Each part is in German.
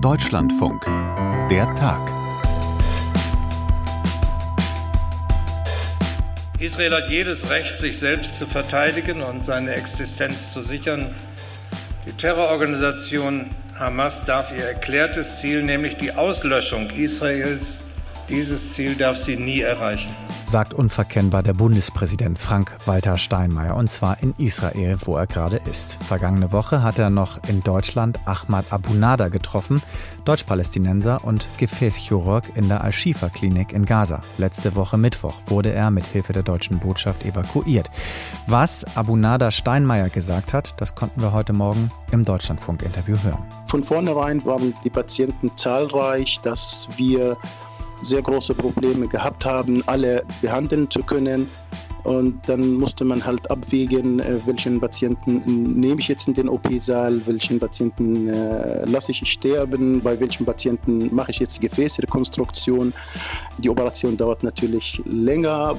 Deutschlandfunk. Der Tag. Israel hat jedes Recht, sich selbst zu verteidigen und seine Existenz zu sichern. Die Terrororganisation Hamas darf ihr erklärtes Ziel, nämlich die Auslöschung Israels, dieses Ziel darf sie nie erreichen sagt unverkennbar der Bundespräsident Frank-Walter Steinmeier, und zwar in Israel, wo er gerade ist. Vergangene Woche hat er noch in Deutschland Ahmad Abunada getroffen, Deutsch-Palästinenser und Gefäßchirurg in der Al-Shifa-Klinik in Gaza. Letzte Woche Mittwoch wurde er mit Hilfe der deutschen Botschaft evakuiert. Was Abunada Steinmeier gesagt hat, das konnten wir heute Morgen im Deutschlandfunk-Interview hören. Von vornherein waren die Patienten zahlreich, dass wir sehr große Probleme gehabt haben, alle behandeln zu können. Und dann musste man halt abwägen, äh, welchen Patienten nehme ich jetzt in den OP-Saal, welchen Patienten äh, lasse ich sterben, bei welchen Patienten mache ich jetzt die Gefäßrekonstruktion. Die Operation dauert natürlich länger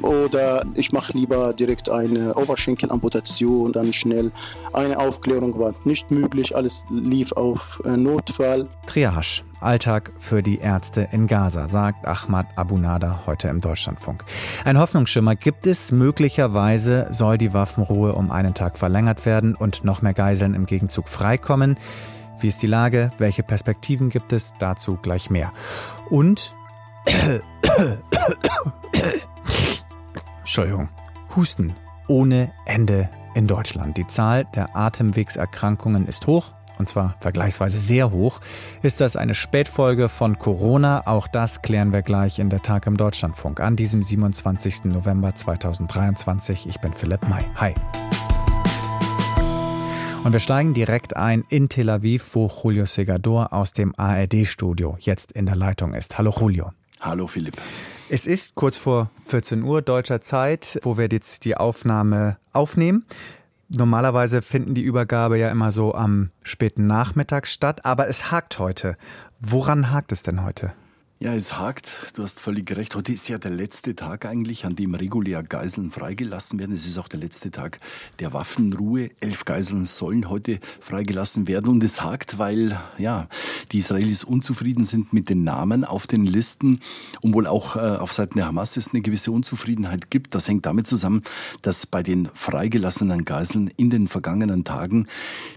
oder ich mache lieber direkt eine Oberschenkelamputation, dann schnell. Eine Aufklärung war nicht möglich, alles lief auf äh, Notfall. Triage Alltag für die Ärzte in Gaza, sagt Ahmad Abunada heute im Deutschlandfunk. Ein Hoffnungsschimmer gibt es. Möglicherweise soll die Waffenruhe um einen Tag verlängert werden und noch mehr Geiseln im Gegenzug freikommen. Wie ist die Lage? Welche Perspektiven gibt es? Dazu gleich mehr. Und Entschuldigung, Husten ohne Ende in Deutschland. Die Zahl der Atemwegserkrankungen ist hoch und zwar vergleichsweise sehr hoch. Ist das eine Spätfolge von Corona? Auch das klären wir gleich in der Tag im Deutschlandfunk an diesem 27. November 2023. Ich bin Philipp May. Hi. Und wir steigen direkt ein in Tel Aviv, wo Julio Segador aus dem ARD-Studio jetzt in der Leitung ist. Hallo Julio. Hallo Philipp. Es ist kurz vor 14 Uhr deutscher Zeit, wo wir jetzt die Aufnahme aufnehmen. Normalerweise finden die Übergabe ja immer so am späten Nachmittag statt, aber es hakt heute. Woran hakt es denn heute? Ja, es hakt. Du hast völlig recht. Heute ist ja der letzte Tag eigentlich, an dem regulär Geiseln freigelassen werden. Es ist auch der letzte Tag der Waffenruhe. Elf Geiseln sollen heute freigelassen werden. Und es hakt, weil, ja, die Israelis unzufrieden sind mit den Namen auf den Listen und wohl auch äh, auf Seiten der Hamas es eine gewisse Unzufriedenheit gibt. Das hängt damit zusammen, dass bei den freigelassenen Geiseln in den vergangenen Tagen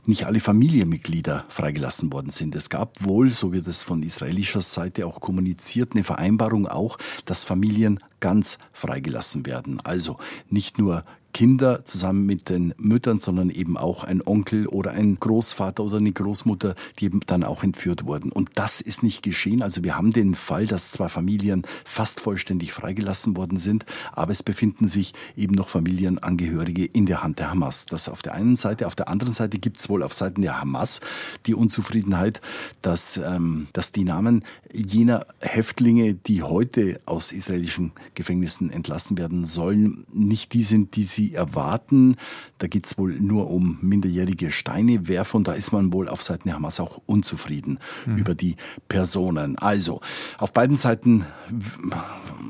nicht alle Familienmitglieder freigelassen worden sind. Es gab wohl, so wird es von israelischer Seite auch kommuniziert, impliziert eine Vereinbarung auch, dass Familien ganz freigelassen werden. Also nicht nur Kinder zusammen mit den Müttern, sondern eben auch ein Onkel oder ein Großvater oder eine Großmutter, die eben dann auch entführt wurden. Und das ist nicht geschehen. Also wir haben den Fall, dass zwar Familien fast vollständig freigelassen worden sind, aber es befinden sich eben noch Familienangehörige in der Hand der Hamas. Das auf der einen Seite. Auf der anderen Seite gibt es wohl auf Seiten der Hamas die Unzufriedenheit, dass, ähm, dass die Namen jener Häftlinge, die heute aus israelischen Gefängnissen entlassen werden sollen, nicht die sind, die sie sie erwarten. Da geht es wohl nur um minderjährige Steinewerfer und da ist man wohl auf Seiten der Hamas auch unzufrieden mhm. über die Personen. Also auf beiden Seiten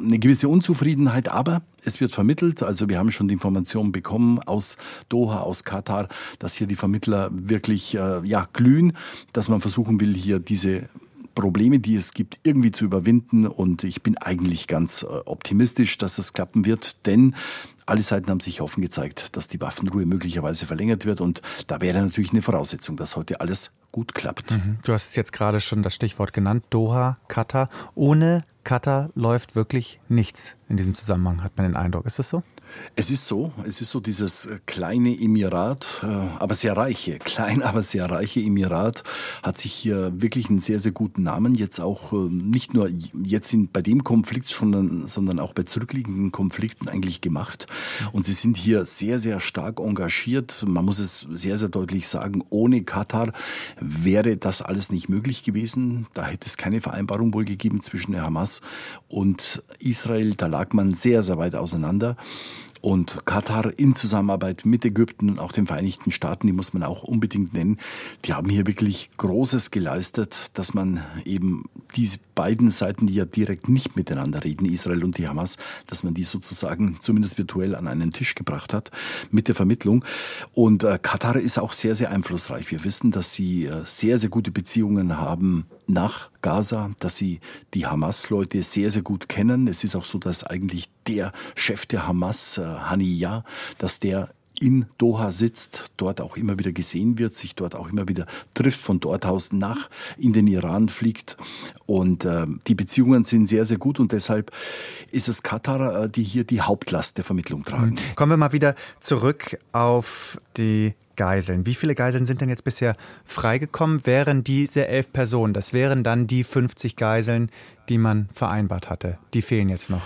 eine gewisse Unzufriedenheit, aber es wird vermittelt. Also wir haben schon die Informationen bekommen aus Doha, aus Katar, dass hier die Vermittler wirklich äh, ja, glühen, dass man versuchen will, hier diese Probleme, die es gibt, irgendwie zu überwinden. Und ich bin eigentlich ganz äh, optimistisch, dass das klappen wird, denn alle Seiten haben sich offen gezeigt, dass die Waffenruhe möglicherweise verlängert wird. Und da wäre natürlich eine Voraussetzung, dass heute alles gut klappt. Mhm. Du hast jetzt gerade schon das Stichwort genannt, Doha, Katar. Ohne Katar läuft wirklich nichts in diesem Zusammenhang, hat man den Eindruck. Ist das so? Es ist so, es ist so dieses äh, kleine Emirat, äh, aber sehr reiche, klein, aber sehr reiche Emirat hat sich hier wirklich einen sehr, sehr guten Namen jetzt auch äh, nicht nur jetzt in, bei dem Konflikt schon, sondern auch bei zurückliegenden Konflikten eigentlich gemacht. Und sie sind hier sehr, sehr stark engagiert. Man muss es sehr, sehr deutlich sagen, ohne Katar wäre das alles nicht möglich gewesen. Da hätte es keine Vereinbarung wohl gegeben zwischen der Hamas und Israel. Da lag man sehr, sehr weit auseinander. Und Katar in Zusammenarbeit mit Ägypten und auch den Vereinigten Staaten, die muss man auch unbedingt nennen, die haben hier wirklich Großes geleistet, dass man eben diese beiden Seiten, die ja direkt nicht miteinander reden, Israel und die Hamas, dass man die sozusagen zumindest virtuell an einen Tisch gebracht hat mit der Vermittlung. Und äh, Katar ist auch sehr, sehr einflussreich. Wir wissen, dass sie äh, sehr, sehr gute Beziehungen haben nach Gaza, dass sie die Hamas-Leute sehr, sehr gut kennen. Es ist auch so, dass eigentlich der Chef der Hamas, äh, Haniyah, dass der in Doha sitzt, dort auch immer wieder gesehen wird, sich dort auch immer wieder trifft, von dort aus nach in den Iran fliegt. Und äh, die Beziehungen sind sehr, sehr gut und deshalb ist es Katar, äh, die hier die Hauptlast der Vermittlung tragen. Kommen wir mal wieder zurück auf die Geiseln. Wie viele Geiseln sind denn jetzt bisher freigekommen? Wären diese elf Personen, das wären dann die 50 Geiseln, die man vereinbart hatte. Die fehlen jetzt noch.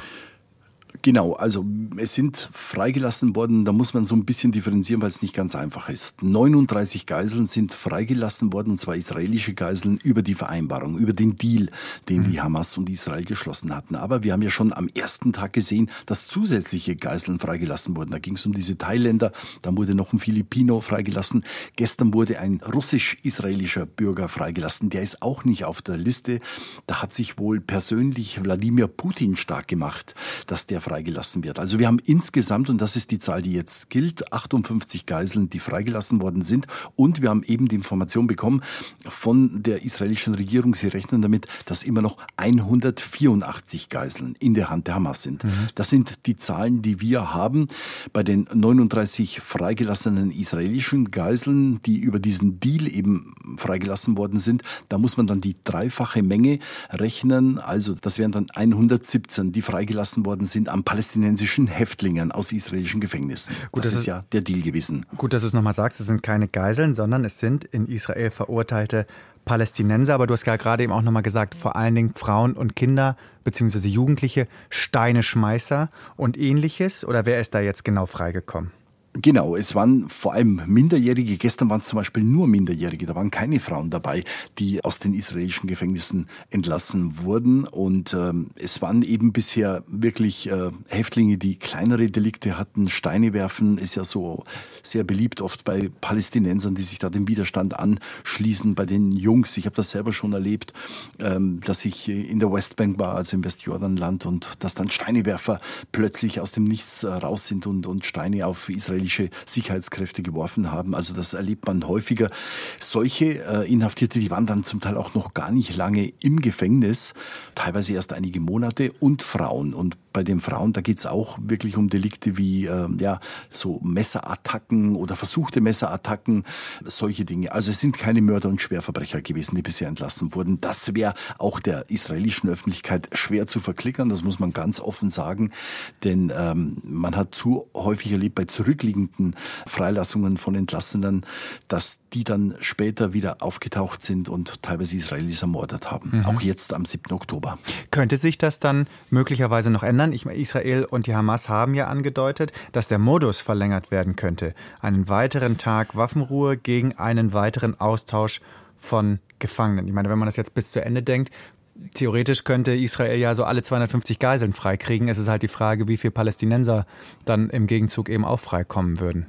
Genau, also es sind freigelassen worden, da muss man so ein bisschen differenzieren, weil es nicht ganz einfach ist. 39 Geiseln sind freigelassen worden, und zwar israelische Geiseln, über die Vereinbarung, über den Deal, den die mhm. Hamas und Israel geschlossen hatten. Aber wir haben ja schon am ersten Tag gesehen, dass zusätzliche Geiseln freigelassen wurden. Da ging es um diese Thailänder, dann wurde noch ein Filipino freigelassen. Gestern wurde ein russisch-israelischer Bürger freigelassen, der ist auch nicht auf der Liste. Da hat sich wohl persönlich Wladimir Putin stark gemacht, dass der freigelassen wird. Also wir haben insgesamt, und das ist die Zahl, die jetzt gilt, 58 Geiseln, die freigelassen worden sind. Und wir haben eben die Information bekommen von der israelischen Regierung, sie rechnen damit, dass immer noch 184 Geiseln in der Hand der Hamas sind. Mhm. Das sind die Zahlen, die wir haben bei den 39 freigelassenen israelischen Geiseln, die über diesen Deal eben freigelassen worden sind. Da muss man dann die dreifache Menge rechnen. Also das wären dann 117, die freigelassen worden sind an palästinensischen Häftlingen aus israelischen Gefängnissen. Gut, das, das ist ja der Deal gewesen. Gut, dass du es nochmal sagst, es sind keine Geiseln, sondern es sind in Israel verurteilte Palästinenser. Aber du hast ja gerade eben auch nochmal gesagt, vor allen Dingen Frauen und Kinder bzw. Jugendliche, Steineschmeißer und ähnliches. Oder wer ist da jetzt genau freigekommen? Genau, es waren vor allem Minderjährige. Gestern waren es zum Beispiel nur Minderjährige. Da waren keine Frauen dabei, die aus den israelischen Gefängnissen entlassen wurden. Und ähm, es waren eben bisher wirklich äh, Häftlinge, die kleinere Delikte hatten. Steine werfen ist ja so sehr beliebt, oft bei Palästinensern, die sich da dem Widerstand anschließen, bei den Jungs. Ich habe das selber schon erlebt, ähm, dass ich in der Westbank war, also im Westjordanland, und dass dann Steinewerfer plötzlich aus dem Nichts äh, raus sind und, und Steine auf Israel israelische Sicherheitskräfte geworfen haben. Also das erlebt man häufiger. Solche äh, Inhaftierte, die waren dann zum Teil auch noch gar nicht lange im Gefängnis, teilweise erst einige Monate und Frauen. Und bei den Frauen, da geht es auch wirklich um Delikte wie äh, ja, so Messerattacken oder versuchte Messerattacken, solche Dinge. Also es sind keine Mörder und Schwerverbrecher gewesen, die bisher entlassen wurden. Das wäre auch der israelischen Öffentlichkeit schwer zu verklickern, das muss man ganz offen sagen. Denn ähm, man hat zu häufig erlebt bei zurückliegenden Freilassungen von Entlassenen, dass die dann später wieder aufgetaucht sind und teilweise Israelis ermordet haben. Mhm. Auch jetzt am 7. Oktober. Könnte sich das dann möglicherweise noch ändern? Ich, Israel und die Hamas haben ja angedeutet, dass der Modus verlängert werden könnte. Einen weiteren Tag Waffenruhe gegen einen weiteren Austausch von Gefangenen. Ich meine, wenn man das jetzt bis zu Ende denkt, theoretisch könnte Israel ja so alle 250 Geiseln freikriegen. Es ist halt die Frage, wie viele Palästinenser dann im Gegenzug eben auch freikommen würden.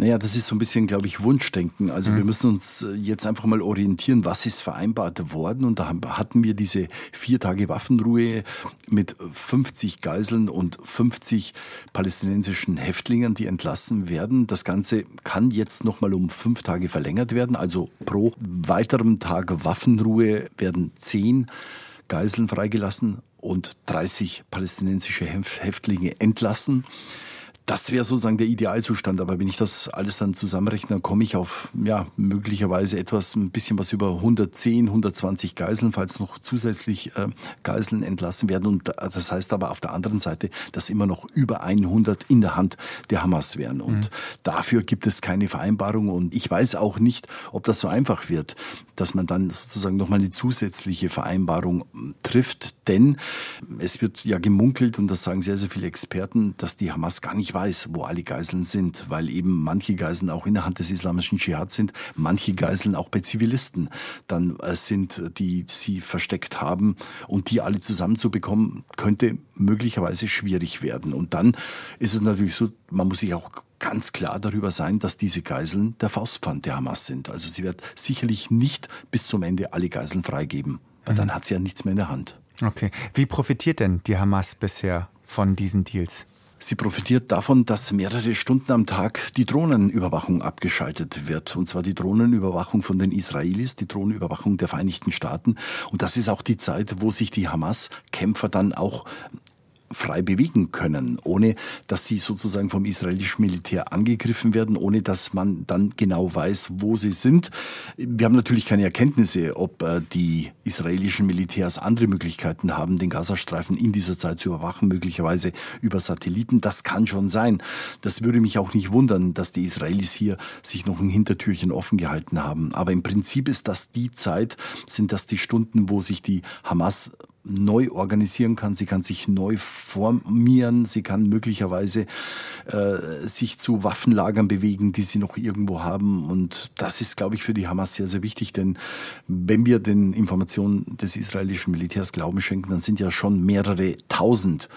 Naja, das ist so ein bisschen, glaube ich, Wunschdenken. Also mhm. wir müssen uns äh, jetzt einfach mal orientieren, was ist vereinbart worden. Und da hatten wir diese vier Tage Waffenruhe mit 50 Geiseln und 50 palästinensischen Häftlingen, die entlassen werden. Das Ganze kann jetzt nochmal um fünf Tage verlängert werden. Also pro weiterem Tag Waffenruhe werden zehn Geiseln freigelassen und 30 palästinensische Häftlinge entlassen. Das wäre sozusagen der Idealzustand. Aber wenn ich das alles dann zusammenrechne, dann komme ich auf, ja, möglicherweise etwas, ein bisschen was über 110, 120 Geiseln, falls noch zusätzlich äh, Geiseln entlassen werden. Und das heißt aber auf der anderen Seite, dass immer noch über 100 in der Hand der Hamas wären. Und mhm. dafür gibt es keine Vereinbarung. Und ich weiß auch nicht, ob das so einfach wird, dass man dann sozusagen nochmal eine zusätzliche Vereinbarung hm, trifft. Denn es wird ja gemunkelt, und das sagen sehr, sehr viele Experten, dass die Hamas gar nicht weiß, wo alle Geiseln sind, weil eben manche Geiseln auch in der Hand des islamischen Dschihad sind, manche Geiseln auch bei Zivilisten dann äh, sind, die sie versteckt haben und die alle zusammenzubekommen, könnte möglicherweise schwierig werden. Und dann ist es natürlich so, man muss sich auch ganz klar darüber sein, dass diese Geiseln der Faustpfand der Hamas sind. Also sie wird sicherlich nicht bis zum Ende alle Geiseln freigeben. weil mhm. dann hat sie ja nichts mehr in der Hand. Okay. Wie profitiert denn die Hamas bisher von diesen Deals? Sie profitiert davon, dass mehrere Stunden am Tag die Drohnenüberwachung abgeschaltet wird. Und zwar die Drohnenüberwachung von den Israelis, die Drohnenüberwachung der Vereinigten Staaten. Und das ist auch die Zeit, wo sich die Hamas-Kämpfer dann auch frei bewegen können, ohne dass sie sozusagen vom israelischen Militär angegriffen werden, ohne dass man dann genau weiß, wo sie sind. Wir haben natürlich keine Erkenntnisse, ob äh, die israelischen Militärs andere Möglichkeiten haben, den Gazastreifen in dieser Zeit zu überwachen, möglicherweise über Satelliten. Das kann schon sein. Das würde mich auch nicht wundern, dass die Israelis hier sich noch ein Hintertürchen offen gehalten haben. Aber im Prinzip ist das die Zeit, sind das die Stunden, wo sich die Hamas neu organisieren kann, sie kann sich neu formieren, sie kann möglicherweise äh, sich zu Waffenlagern bewegen, die sie noch irgendwo haben. Und das ist, glaube ich, für die Hamas sehr, sehr wichtig, denn wenn wir den Informationen des israelischen Militärs Glauben schenken, dann sind ja schon mehrere tausend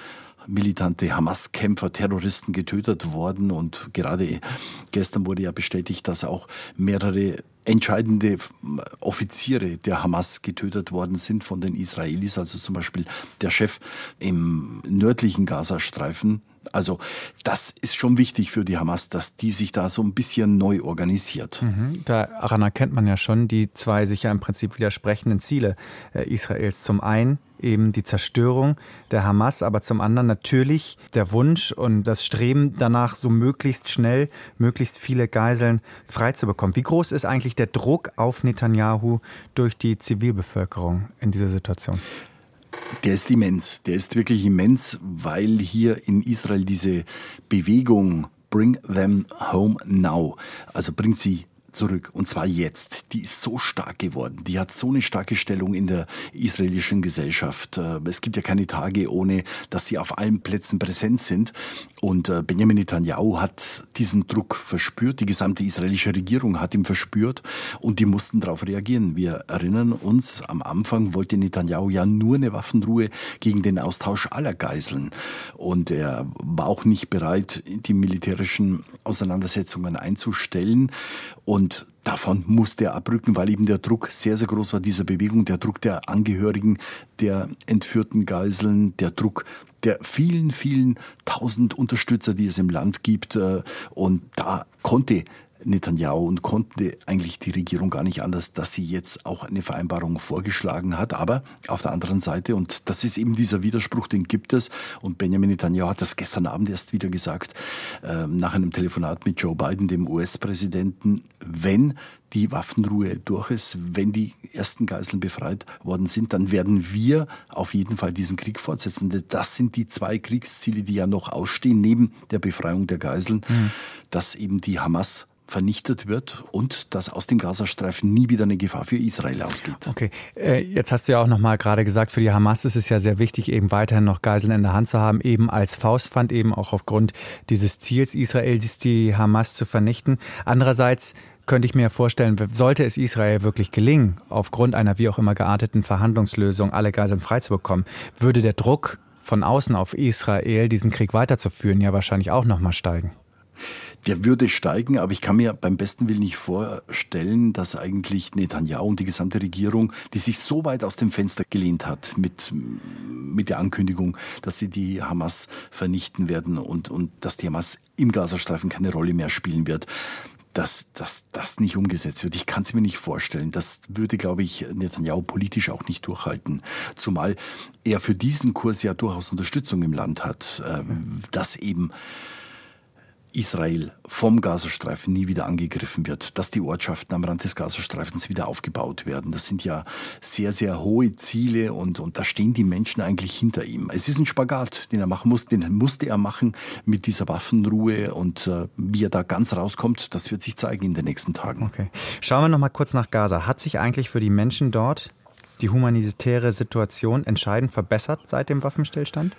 militante Hamas-Kämpfer, Terroristen getötet worden. Und gerade gestern wurde ja bestätigt, dass auch mehrere entscheidende Offiziere der Hamas getötet worden sind von den Israelis, also zum Beispiel der Chef im nördlichen Gazastreifen. Also das ist schon wichtig für die Hamas, dass die sich da so ein bisschen neu organisiert. Mhm. Daran erkennt man ja schon die zwei sich ja im Prinzip widersprechenden Ziele äh, Israels. Zum einen eben die Zerstörung der Hamas, aber zum anderen natürlich der Wunsch und das Streben danach, so möglichst schnell möglichst viele Geiseln freizubekommen. Wie groß ist eigentlich der Druck auf Netanyahu durch die Zivilbevölkerung in dieser Situation? Der ist immens. Der ist wirklich immens, weil hier in Israel diese Bewegung Bring them home now, also bringt sie zurück. Und zwar jetzt. Die ist so stark geworden. Die hat so eine starke Stellung in der israelischen Gesellschaft. Äh, es gibt ja keine Tage, ohne dass sie auf allen Plätzen präsent sind. Und äh, Benjamin Netanyahu hat diesen Druck verspürt. Die gesamte israelische Regierung hat ihn verspürt. Und die mussten darauf reagieren. Wir erinnern uns, am Anfang wollte Netanyahu ja nur eine Waffenruhe gegen den Austausch aller Geiseln. Und er war auch nicht bereit, die militärischen Auseinandersetzungen einzustellen. Und davon musste er abrücken, weil eben der Druck sehr, sehr groß war dieser Bewegung, der Druck der Angehörigen der entführten Geiseln, der Druck der vielen, vielen tausend Unterstützer, die es im Land gibt. Äh, und da konnte Netanyahu und konnte eigentlich die Regierung gar nicht anders, dass sie jetzt auch eine Vereinbarung vorgeschlagen hat. Aber auf der anderen Seite, und das ist eben dieser Widerspruch, den gibt es, und Benjamin Netanyahu hat das gestern Abend erst wieder gesagt, äh, nach einem Telefonat mit Joe Biden, dem US-Präsidenten, wenn die Waffenruhe durch ist, wenn die ersten Geiseln befreit worden sind, dann werden wir auf jeden Fall diesen Krieg fortsetzen. Das sind die zwei Kriegsziele, die ja noch ausstehen, neben der Befreiung der Geiseln, mhm. dass eben die Hamas vernichtet wird und dass aus dem Gazastreifen nie wieder eine Gefahr für Israel ausgeht. Okay, äh, jetzt hast du ja auch noch mal gerade gesagt, für die Hamas ist es ja sehr wichtig, eben weiterhin noch Geiseln in der Hand zu haben, eben als Faustpfand, eben auch aufgrund dieses Ziels Israels, die Hamas zu vernichten. Andererseits könnte ich mir vorstellen, sollte es Israel wirklich gelingen, aufgrund einer wie auch immer gearteten Verhandlungslösung alle Geiseln freizubekommen, würde der Druck von außen auf Israel, diesen Krieg weiterzuführen, ja wahrscheinlich auch noch mal steigen. Der würde steigen, aber ich kann mir beim besten Willen nicht vorstellen, dass eigentlich Netanyahu und die gesamte Regierung, die sich so weit aus dem Fenster gelehnt hat mit, mit der Ankündigung, dass sie die Hamas vernichten werden und, und dass die Hamas im Gazastreifen keine Rolle mehr spielen wird, dass, dass das nicht umgesetzt wird. Ich kann es mir nicht vorstellen. Das würde, glaube ich, Netanyahu politisch auch nicht durchhalten. Zumal er für diesen Kurs ja durchaus Unterstützung im Land hat, äh, dass eben Israel vom Gazastreifen nie wieder angegriffen wird, dass die Ortschaften am Rand des Gazastreifens wieder aufgebaut werden. Das sind ja sehr, sehr hohe Ziele und, und da stehen die Menschen eigentlich hinter ihm. Es ist ein Spagat, den er machen muss, den musste er machen mit dieser Waffenruhe und äh, wie er da ganz rauskommt, das wird sich zeigen in den nächsten Tagen. Okay. Schauen wir noch mal kurz nach Gaza. Hat sich eigentlich für die Menschen dort die humanitäre Situation entscheidend verbessert seit dem Waffenstillstand?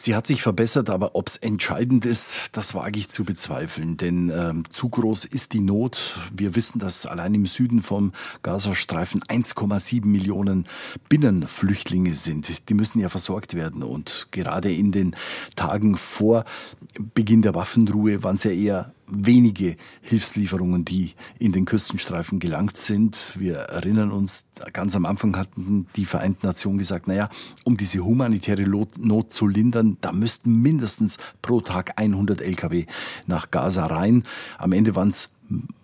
Sie hat sich verbessert, aber ob es entscheidend ist, das wage ich zu bezweifeln. Denn ähm, zu groß ist die Not. Wir wissen, dass allein im Süden vom Gazastreifen 1,7 Millionen Binnenflüchtlinge sind. Die müssen ja versorgt werden. Und gerade in den Tagen vor Beginn der Waffenruhe waren es ja eher wenige Hilfslieferungen, die in den Küstenstreifen gelangt sind. Wir erinnern uns, ganz am Anfang hatten die Vereinten Nationen gesagt, naja, um diese humanitäre Not zu lindern, da müssten mindestens pro Tag 100 Lkw nach Gaza rein. Am Ende waren es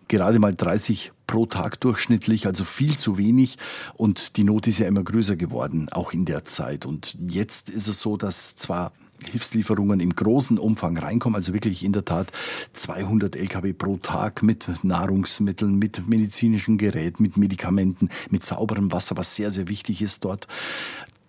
gerade mal 30 pro Tag durchschnittlich, also viel zu wenig. Und die Not ist ja immer größer geworden, auch in der Zeit. Und jetzt ist es so, dass zwar Hilfslieferungen im großen Umfang reinkommen, also wirklich in der Tat 200 Lkw pro Tag mit Nahrungsmitteln, mit medizinischen Geräten, mit Medikamenten, mit sauberem Wasser, was sehr, sehr wichtig ist dort.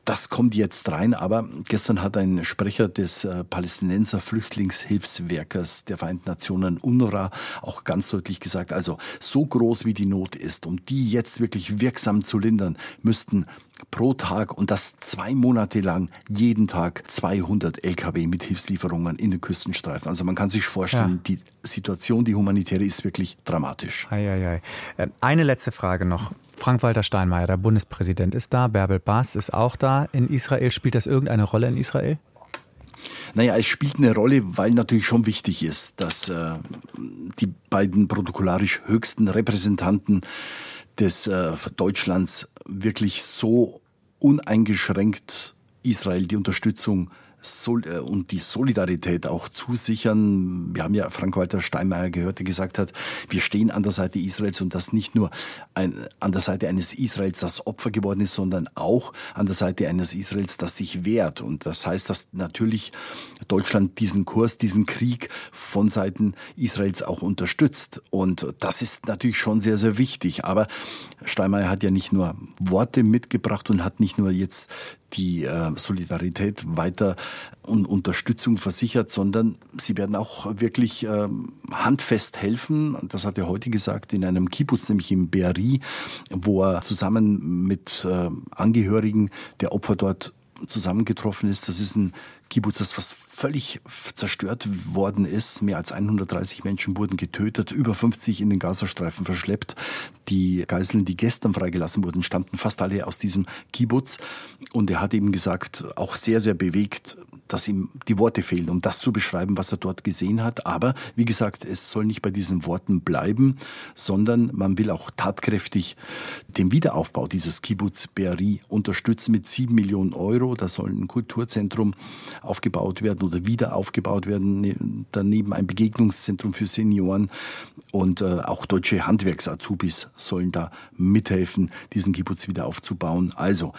Das kommt jetzt rein, aber gestern hat ein Sprecher des äh, Palästinenser Flüchtlingshilfswerkers der Vereinten Nationen UNRWA auch ganz deutlich gesagt, also so groß wie die Not ist, um die jetzt wirklich wirksam zu lindern, müssten pro Tag und das zwei Monate lang jeden Tag 200 Lkw mit Hilfslieferungen in den Küstenstreifen. Also man kann sich vorstellen, ja. die Situation, die humanitäre, ist wirklich dramatisch. Ei, ei, ei. Ähm, eine letzte Frage noch. Frank-Walter Steinmeier, der Bundespräsident, ist da. Bärbel Baas ist auch da in Israel. Spielt das irgendeine Rolle in Israel? Naja, es spielt eine Rolle, weil natürlich schon wichtig ist, dass äh, die beiden protokollarisch höchsten Repräsentanten des äh, Deutschlands wirklich so uneingeschränkt Israel die Unterstützung äh, und die Solidarität auch zusichern. Wir haben ja Frank-Walter Steinmeier gehört, der gesagt hat, wir stehen an der Seite Israels und das nicht nur ein, an der Seite eines Israels, das Opfer geworden ist, sondern auch an der Seite eines Israels, das sich wehrt. Und das heißt, dass natürlich Deutschland diesen Kurs, diesen Krieg von Seiten Israels auch unterstützt. Und das ist natürlich schon sehr, sehr wichtig. Aber Steinmeier hat ja nicht nur Worte mitgebracht und hat nicht nur jetzt die äh, Solidarität weiter und Unterstützung versichert, sondern sie werden auch wirklich äh, handfest helfen. Das hat er heute gesagt in einem Kibbutz, nämlich im Be'eri, wo er zusammen mit äh, Angehörigen der Opfer dort zusammengetroffen ist. Das ist ein Kibbutz, das was völlig zerstört worden ist. Mehr als 130 Menschen wurden getötet, über 50 in den Gazastreifen verschleppt. Die Geiseln, die gestern freigelassen wurden, stammten fast alle aus diesem Kibbutz. Und er hat eben gesagt, auch sehr, sehr bewegt, dass ihm die Worte fehlen, um das zu beschreiben, was er dort gesehen hat. Aber wie gesagt, es soll nicht bei diesen Worten bleiben, sondern man will auch tatkräftig den Wiederaufbau dieses Kibbutz Be'eri unterstützen mit sieben Millionen Euro. Da soll ein Kulturzentrum aufgebaut werden oder wieder aufgebaut werden. Ne, daneben ein Begegnungszentrum für Senioren und äh, auch deutsche Handwerks-Azubis sollen da mithelfen, diesen Kibbutz wieder aufzubauen. Also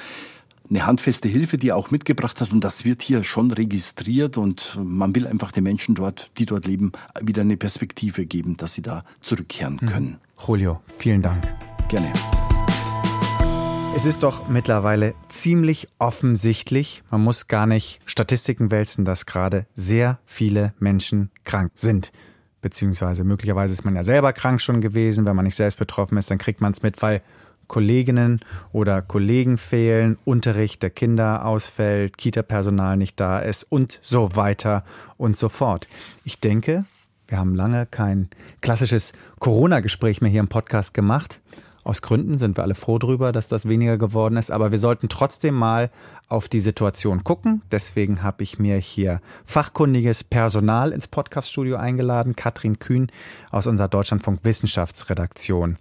eine handfeste Hilfe, die er auch mitgebracht hat. Und das wird hier schon registriert. Und man will einfach den Menschen dort, die dort leben, wieder eine Perspektive geben, dass sie da zurückkehren hm. können. Julio, vielen Dank. Gerne. Es ist doch mittlerweile ziemlich offensichtlich, man muss gar nicht Statistiken wälzen, dass gerade sehr viele Menschen krank sind. Beziehungsweise möglicherweise ist man ja selber krank schon gewesen. Wenn man nicht selbst betroffen ist, dann kriegt man es mit, weil Kolleginnen oder Kollegen fehlen, Unterricht der Kinder ausfällt, Kita-Personal nicht da ist und so weiter und so fort. Ich denke, wir haben lange kein klassisches Corona-Gespräch mehr hier im Podcast gemacht. Aus Gründen sind wir alle froh darüber, dass das weniger geworden ist, aber wir sollten trotzdem mal auf die Situation gucken. Deswegen habe ich mir hier fachkundiges Personal ins Podcaststudio eingeladen. Katrin Kühn aus unserer Deutschlandfunk Wissenschaftsredaktion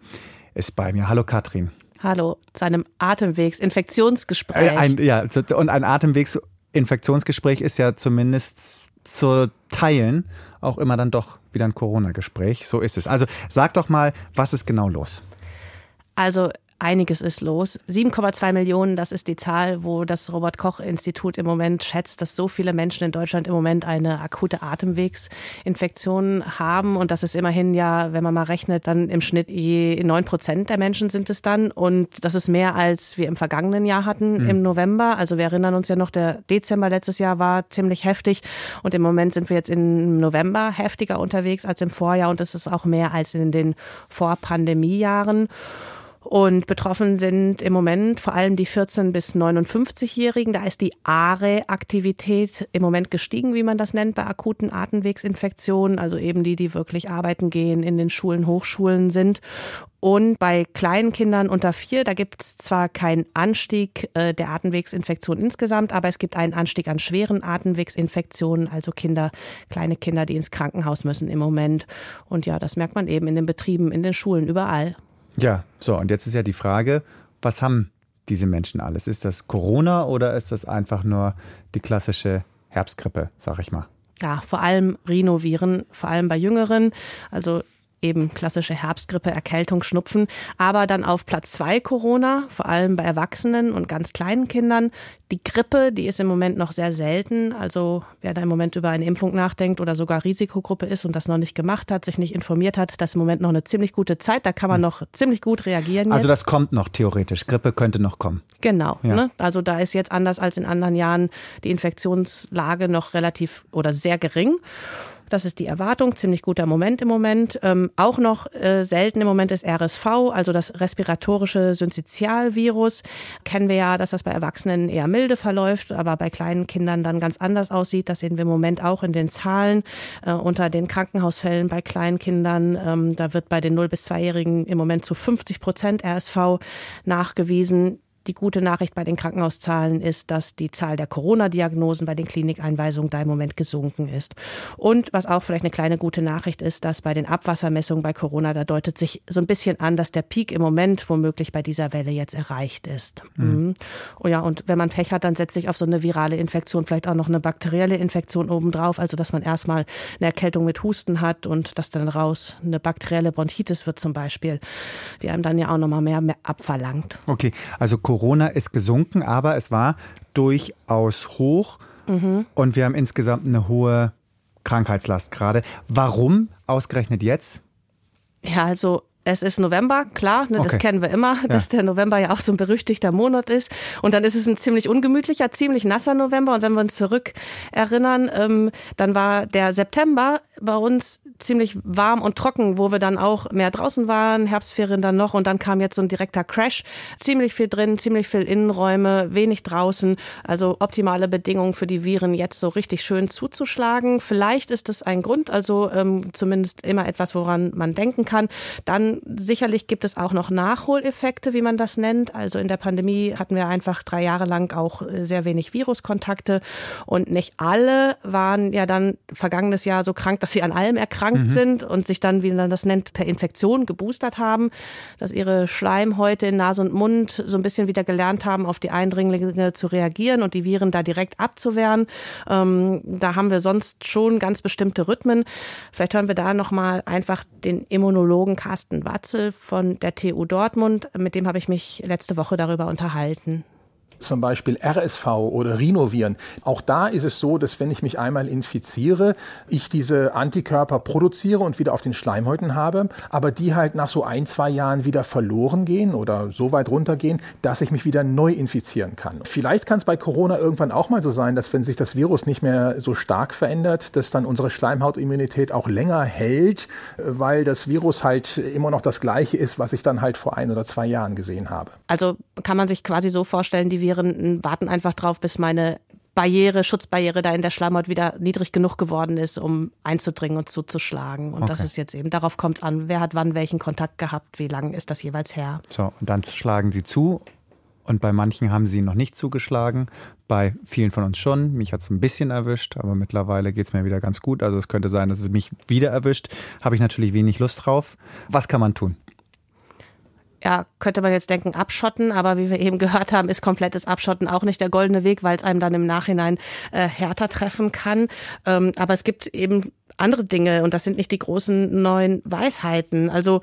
ist bei mir. Hallo Katrin. Hallo, zu einem Atemwegsinfektionsgespräch. Äh, ein, ja, und ein Atemwegsinfektionsgespräch ist ja zumindest zu teilen auch immer dann doch wieder ein Corona-Gespräch. So ist es. Also sag doch mal, was ist genau los? Also einiges ist los. 7,2 Millionen, das ist die Zahl, wo das Robert Koch Institut im Moment schätzt, dass so viele Menschen in Deutschland im Moment eine akute Atemwegsinfektion haben. Und das ist immerhin ja, wenn man mal rechnet, dann im Schnitt je 9 Prozent der Menschen sind es dann. Und das ist mehr, als wir im vergangenen Jahr hatten, mhm. im November. Also wir erinnern uns ja noch, der Dezember letztes Jahr war ziemlich heftig. Und im Moment sind wir jetzt im November heftiger unterwegs als im Vorjahr. Und das ist auch mehr als in den Vorpandemiejahren. Und betroffen sind im Moment vor allem die 14- bis 59-Jährigen. Da ist die ARE-Aktivität im Moment gestiegen, wie man das nennt, bei akuten Atemwegsinfektionen. Also eben die, die wirklich arbeiten gehen, in den Schulen, Hochschulen sind. Und bei kleinen Kindern unter vier, da gibt es zwar keinen Anstieg äh, der Atemwegsinfektion insgesamt, aber es gibt einen Anstieg an schweren Atemwegsinfektionen, also Kinder, kleine Kinder, die ins Krankenhaus müssen im Moment. Und ja, das merkt man eben in den Betrieben, in den Schulen, überall. Ja, so, und jetzt ist ja die Frage, was haben diese Menschen alles? Ist das Corona oder ist das einfach nur die klassische Herbstgrippe, sag ich mal? Ja, vor allem Rhinoviren, vor allem bei Jüngeren. Also eben klassische Herbstgrippe, Erkältung, Schnupfen, aber dann auf Platz zwei Corona, vor allem bei Erwachsenen und ganz kleinen Kindern. Die Grippe, die ist im Moment noch sehr selten. Also wer da im Moment über eine Impfung nachdenkt oder sogar Risikogruppe ist und das noch nicht gemacht hat, sich nicht informiert hat, das ist im Moment noch eine ziemlich gute Zeit. Da kann man noch ziemlich gut reagieren. Also das kommt noch theoretisch. Grippe könnte noch kommen. Genau. Ja. Ne? Also da ist jetzt anders als in anderen Jahren die Infektionslage noch relativ oder sehr gering. Das ist die Erwartung, ziemlich guter Moment im Moment. Ähm, auch noch äh, selten im Moment ist RSV, also das respiratorische Syncytialvirus. Kennen wir ja, dass das bei Erwachsenen eher milde verläuft, aber bei kleinen Kindern dann ganz anders aussieht. Das sehen wir im Moment auch in den Zahlen äh, unter den Krankenhausfällen bei kleinen Kindern. Ähm, da wird bei den 0- bis 2-Jährigen im Moment zu 50 Prozent RSV nachgewiesen. Die gute Nachricht bei den Krankenhauszahlen ist, dass die Zahl der Corona-Diagnosen bei den Klinikeinweisungen da im Moment gesunken ist. Und was auch vielleicht eine kleine gute Nachricht ist, dass bei den Abwassermessungen bei Corona, da deutet sich so ein bisschen an, dass der Peak im Moment womöglich bei dieser Welle jetzt erreicht ist. Mhm. Oh ja, und wenn man Pech hat, dann setzt sich auf so eine virale Infektion vielleicht auch noch eine bakterielle Infektion obendrauf, also dass man erstmal eine Erkältung mit Husten hat und dass dann raus eine bakterielle Bronchitis wird zum Beispiel, die einem dann ja auch nochmal mehr, mehr abverlangt. Okay, also Corona Corona ist gesunken, aber es war durchaus hoch mhm. und wir haben insgesamt eine hohe Krankheitslast gerade. Warum ausgerechnet jetzt? Ja, also es ist November, klar, ne, okay. das kennen wir immer, ja. dass der November ja auch so ein berüchtigter Monat ist. Und dann ist es ein ziemlich ungemütlicher, ziemlich nasser November. Und wenn wir uns zurück erinnern, ähm, dann war der September bei uns ziemlich warm und trocken, wo wir dann auch mehr draußen waren, Herbstferien dann noch und dann kam jetzt so ein direkter Crash. Ziemlich viel drin, ziemlich viel Innenräume, wenig draußen. Also optimale Bedingungen für die Viren jetzt so richtig schön zuzuschlagen. Vielleicht ist das ein Grund, also ähm, zumindest immer etwas, woran man denken kann. Dann sicherlich gibt es auch noch Nachholeffekte, wie man das nennt. Also in der Pandemie hatten wir einfach drei Jahre lang auch äh, sehr wenig Viruskontakte und nicht alle waren ja dann vergangenes Jahr so krank, dass sie an allem erkrankt mhm. sind und sich dann, wie man das nennt, per Infektion geboostert haben, dass ihre Schleimhäute in Nase und Mund so ein bisschen wieder gelernt haben, auf die Eindringlinge zu reagieren und die Viren da direkt abzuwehren. Ähm, da haben wir sonst schon ganz bestimmte Rhythmen. Vielleicht hören wir da nochmal einfach den Immunologen Carsten Watzel von der TU Dortmund. Mit dem habe ich mich letzte Woche darüber unterhalten zum Beispiel RSV oder Rhinoviren. Auch da ist es so, dass wenn ich mich einmal infiziere, ich diese Antikörper produziere und wieder auf den Schleimhäuten habe, aber die halt nach so ein, zwei Jahren wieder verloren gehen oder so weit runtergehen, dass ich mich wieder neu infizieren kann. Vielleicht kann es bei Corona irgendwann auch mal so sein, dass wenn sich das Virus nicht mehr so stark verändert, dass dann unsere Schleimhautimmunität auch länger hält, weil das Virus halt immer noch das gleiche ist, was ich dann halt vor ein oder zwei Jahren gesehen habe. Also kann man sich quasi so vorstellen, die Viren warten einfach drauf, bis meine Barriere, Schutzbarriere da in der Schleimhaut wieder niedrig genug geworden ist, um einzudringen und zuzuschlagen. Und okay. das ist jetzt eben, darauf kommt es an, wer hat wann welchen Kontakt gehabt, wie lange ist das jeweils her. So, und dann schlagen sie zu und bei manchen haben sie noch nicht zugeschlagen, bei vielen von uns schon. Mich hat es ein bisschen erwischt, aber mittlerweile geht es mir wieder ganz gut. Also es könnte sein, dass es mich wieder erwischt. Habe ich natürlich wenig Lust drauf. Was kann man tun? Ja, könnte man jetzt denken, abschotten, aber wie wir eben gehört haben, ist komplettes Abschotten auch nicht der goldene Weg, weil es einem dann im Nachhinein äh, härter treffen kann. Ähm, aber es gibt eben andere Dinge und das sind nicht die großen neuen Weisheiten. Also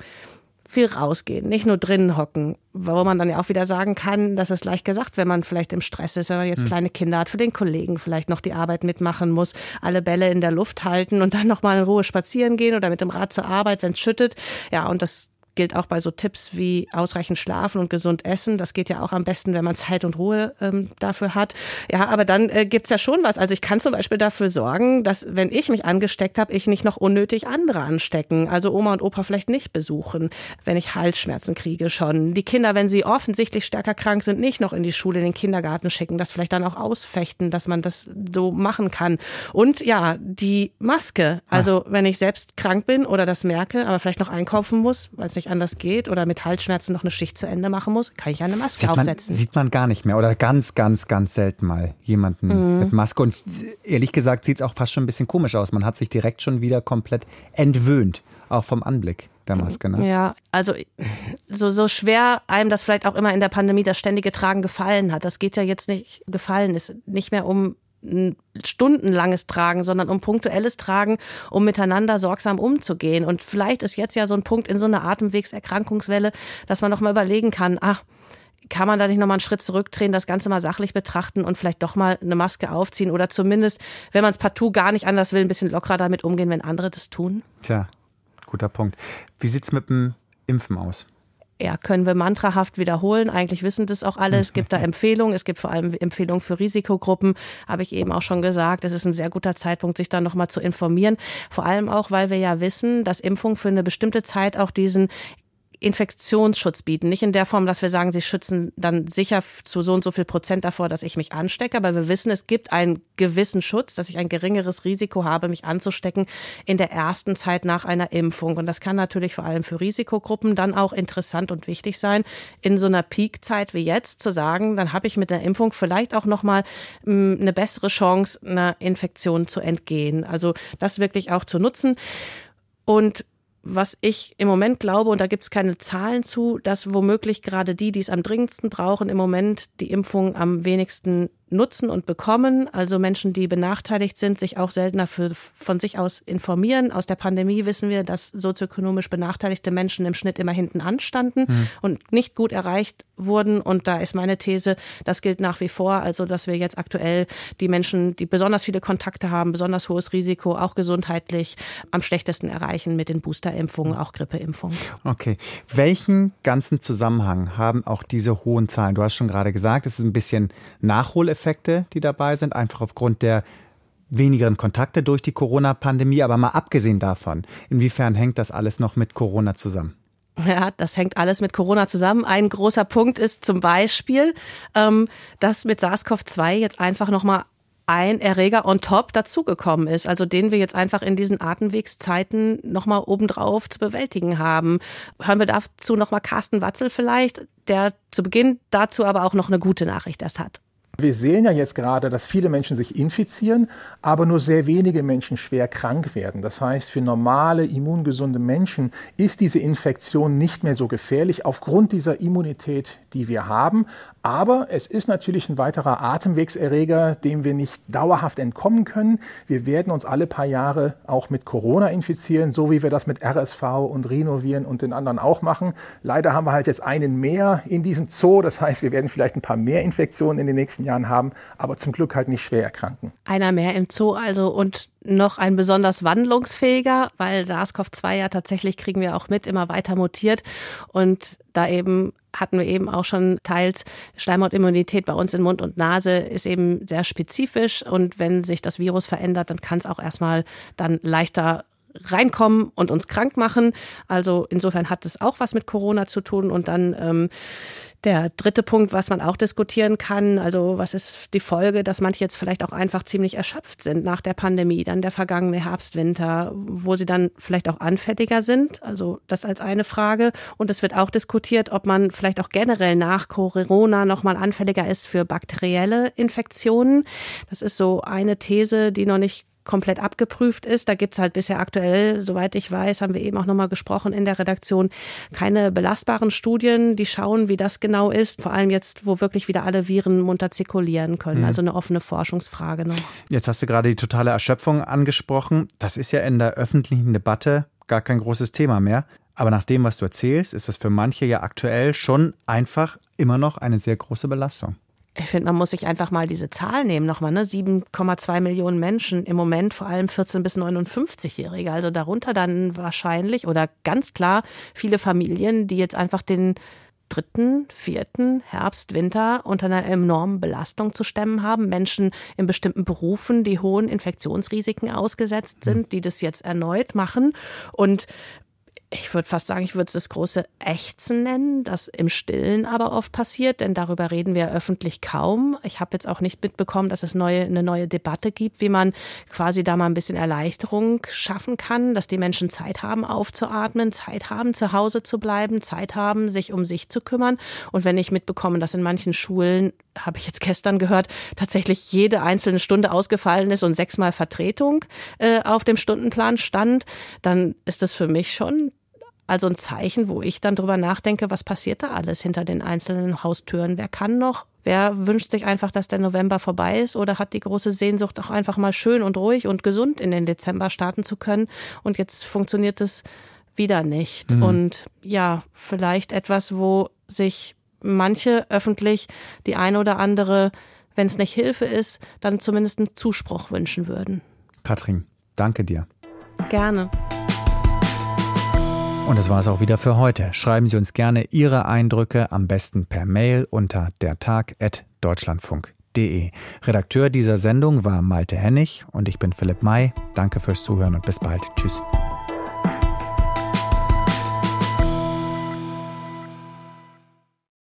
viel rausgehen, nicht nur drinnen hocken, wo man dann ja auch wieder sagen kann, das ist leicht gesagt, wenn man vielleicht im Stress ist, wenn man jetzt hm. kleine Kinder hat, für den Kollegen vielleicht noch die Arbeit mitmachen muss, alle Bälle in der Luft halten und dann nochmal in Ruhe spazieren gehen oder mit dem Rad zur Arbeit, wenn es schüttet. Ja, und das gilt auch bei so Tipps wie ausreichend schlafen und gesund essen. Das geht ja auch am besten, wenn man Zeit und Ruhe ähm, dafür hat. Ja, aber dann äh, gibt's ja schon was. Also ich kann zum Beispiel dafür sorgen, dass wenn ich mich angesteckt habe, ich nicht noch unnötig andere anstecken. Also Oma und Opa vielleicht nicht besuchen, wenn ich Halsschmerzen kriege schon. Die Kinder, wenn sie offensichtlich stärker krank sind, nicht noch in die Schule, in den Kindergarten schicken. Das vielleicht dann auch ausfechten, dass man das so machen kann. Und ja, die Maske. Also wenn ich selbst krank bin oder das merke, aber vielleicht noch einkaufen muss, weil es nicht anders geht oder mit Halsschmerzen noch eine Schicht zu Ende machen muss, kann ich eine Maske sieht aufsetzen. Man, sieht man gar nicht mehr oder ganz, ganz, ganz selten mal jemanden mhm. mit Maske. Und ehrlich gesagt sieht es auch fast schon ein bisschen komisch aus. Man hat sich direkt schon wieder komplett entwöhnt, auch vom Anblick der Maske. Ne? Ja, also so, so schwer einem das vielleicht auch immer in der Pandemie das ständige Tragen gefallen hat. Das geht ja jetzt nicht gefallen, ist nicht mehr um stundenlanges Tragen, sondern um punktuelles Tragen, um miteinander sorgsam umzugehen. Und vielleicht ist jetzt ja so ein Punkt in so einer Atemwegserkrankungswelle, dass man noch mal überlegen kann, ach, kann man da nicht nochmal einen Schritt zurückdrehen, das Ganze mal sachlich betrachten und vielleicht doch mal eine Maske aufziehen oder zumindest, wenn man es partout gar nicht anders will, ein bisschen lockerer damit umgehen, wenn andere das tun? Tja, guter Punkt. Wie sieht's mit dem Impfen aus? Ja, können wir mantrahaft wiederholen. Eigentlich wissen das auch alle. Es gibt da Empfehlungen. Es gibt vor allem Empfehlungen für Risikogruppen. Habe ich eben auch schon gesagt. Es ist ein sehr guter Zeitpunkt, sich da nochmal zu informieren. Vor allem auch, weil wir ja wissen, dass Impfung für eine bestimmte Zeit auch diesen Infektionsschutz bieten. Nicht in der Form, dass wir sagen, sie schützen dann sicher zu so und so viel Prozent davor, dass ich mich anstecke. Aber wir wissen, es gibt einen gewissen Schutz, dass ich ein geringeres Risiko habe, mich anzustecken in der ersten Zeit nach einer Impfung. Und das kann natürlich vor allem für Risikogruppen dann auch interessant und wichtig sein, in so einer Peakzeit wie jetzt zu sagen, dann habe ich mit der Impfung vielleicht auch nochmal hm, eine bessere Chance, einer Infektion zu entgehen. Also das wirklich auch zu nutzen. Und was ich im Moment glaube, und da gibt es keine Zahlen zu, dass womöglich gerade die, die es am dringendsten brauchen, im Moment die Impfung am wenigsten nutzen und bekommen. Also Menschen, die benachteiligt sind, sich auch seltener für, von sich aus informieren. Aus der Pandemie wissen wir, dass sozioökonomisch benachteiligte Menschen im Schnitt immer hinten anstanden mhm. und nicht gut erreicht wurden. Und da ist meine These, das gilt nach wie vor. Also, dass wir jetzt aktuell die Menschen, die besonders viele Kontakte haben, besonders hohes Risiko, auch gesundheitlich am schlechtesten erreichen mit den Boosterimpfungen, auch Grippeimpfungen. Okay. Welchen ganzen Zusammenhang haben auch diese hohen Zahlen? Du hast schon gerade gesagt, es ist ein bisschen Nachholeffekt Effekte, die dabei sind, einfach aufgrund der wenigeren Kontakte durch die Corona-Pandemie. Aber mal abgesehen davon, inwiefern hängt das alles noch mit Corona zusammen? Ja, das hängt alles mit Corona zusammen. Ein großer Punkt ist zum Beispiel, ähm, dass mit SARS-CoV-2 jetzt einfach nochmal ein Erreger on top dazugekommen ist, also den wir jetzt einfach in diesen Atemwegszeiten nochmal obendrauf zu bewältigen haben. Hören wir dazu nochmal Carsten Watzel vielleicht, der zu Beginn dazu aber auch noch eine gute Nachricht erst hat. Wir sehen ja jetzt gerade, dass viele Menschen sich infizieren, aber nur sehr wenige Menschen schwer krank werden. Das heißt, für normale, immungesunde Menschen ist diese Infektion nicht mehr so gefährlich aufgrund dieser Immunität, die wir haben. Aber es ist natürlich ein weiterer Atemwegserreger, dem wir nicht dauerhaft entkommen können. Wir werden uns alle paar Jahre auch mit Corona infizieren, so wie wir das mit RSV und Rhinoviren und den anderen auch machen. Leider haben wir halt jetzt einen mehr in diesem Zoo. Das heißt, wir werden vielleicht ein paar mehr Infektionen in den nächsten Jahren haben, aber zum Glück halt nicht schwer erkranken. Einer mehr im Zoo also und noch ein besonders wandlungsfähiger, weil SARS-CoV-2 ja tatsächlich kriegen wir auch mit, immer weiter mutiert und da eben hatten wir eben auch schon teils. Schleimhautimmunität bei uns in Mund und Nase ist eben sehr spezifisch und wenn sich das Virus verändert, dann kann es auch erstmal dann leichter reinkommen und uns krank machen. Also insofern hat es auch was mit Corona zu tun. Und dann ähm, der dritte Punkt, was man auch diskutieren kann, also was ist die Folge, dass manche jetzt vielleicht auch einfach ziemlich erschöpft sind nach der Pandemie, dann der vergangene Herbst, Winter, wo sie dann vielleicht auch anfälliger sind. Also das als eine Frage. Und es wird auch diskutiert, ob man vielleicht auch generell nach Corona nochmal anfälliger ist für bakterielle Infektionen. Das ist so eine These, die noch nicht komplett abgeprüft ist. Da gibt's halt bisher aktuell, soweit ich weiß, haben wir eben auch nochmal gesprochen in der Redaktion, keine belastbaren Studien, die schauen, wie das genau ist. Vor allem jetzt, wo wirklich wieder alle Viren munter zirkulieren können. Mhm. Also eine offene Forschungsfrage noch. Jetzt hast du gerade die totale Erschöpfung angesprochen. Das ist ja in der öffentlichen Debatte gar kein großes Thema mehr. Aber nach dem, was du erzählst, ist das für manche ja aktuell schon einfach immer noch eine sehr große Belastung. Ich finde, man muss sich einfach mal diese Zahl nehmen nochmal, ne? 7,2 Millionen Menschen im Moment, vor allem 14 bis 59-Jährige. Also darunter dann wahrscheinlich oder ganz klar viele Familien, die jetzt einfach den dritten, vierten Herbst, Winter unter einer enormen Belastung zu stemmen haben. Menschen in bestimmten Berufen, die hohen Infektionsrisiken ausgesetzt sind, die das jetzt erneut machen. Und ich würde fast sagen, ich würde es das große Ächzen nennen, das im Stillen aber oft passiert, denn darüber reden wir öffentlich kaum. Ich habe jetzt auch nicht mitbekommen, dass es neue, eine neue Debatte gibt, wie man quasi da mal ein bisschen Erleichterung schaffen kann, dass die Menschen Zeit haben aufzuatmen, Zeit haben zu Hause zu bleiben, Zeit haben, sich um sich zu kümmern. Und wenn ich mitbekomme, dass in manchen Schulen, habe ich jetzt gestern gehört, tatsächlich jede einzelne Stunde ausgefallen ist und sechsmal Vertretung äh, auf dem Stundenplan stand, dann ist das für mich schon also ein Zeichen, wo ich dann drüber nachdenke, was passiert da alles hinter den einzelnen Haustüren? Wer kann noch? Wer wünscht sich einfach, dass der November vorbei ist oder hat die große Sehnsucht, auch einfach mal schön und ruhig und gesund in den Dezember starten zu können? Und jetzt funktioniert es wieder nicht. Mhm. Und ja, vielleicht etwas, wo sich manche öffentlich die eine oder andere, wenn es nicht Hilfe ist, dann zumindest einen Zuspruch wünschen würden. Katrin, danke dir. Gerne. Und das war es auch wieder für heute. Schreiben Sie uns gerne Ihre Eindrücke am besten per Mail unter dertag.deutschlandfunk.de. Redakteur dieser Sendung war Malte Hennig und ich bin Philipp May. Danke fürs Zuhören und bis bald. Tschüss.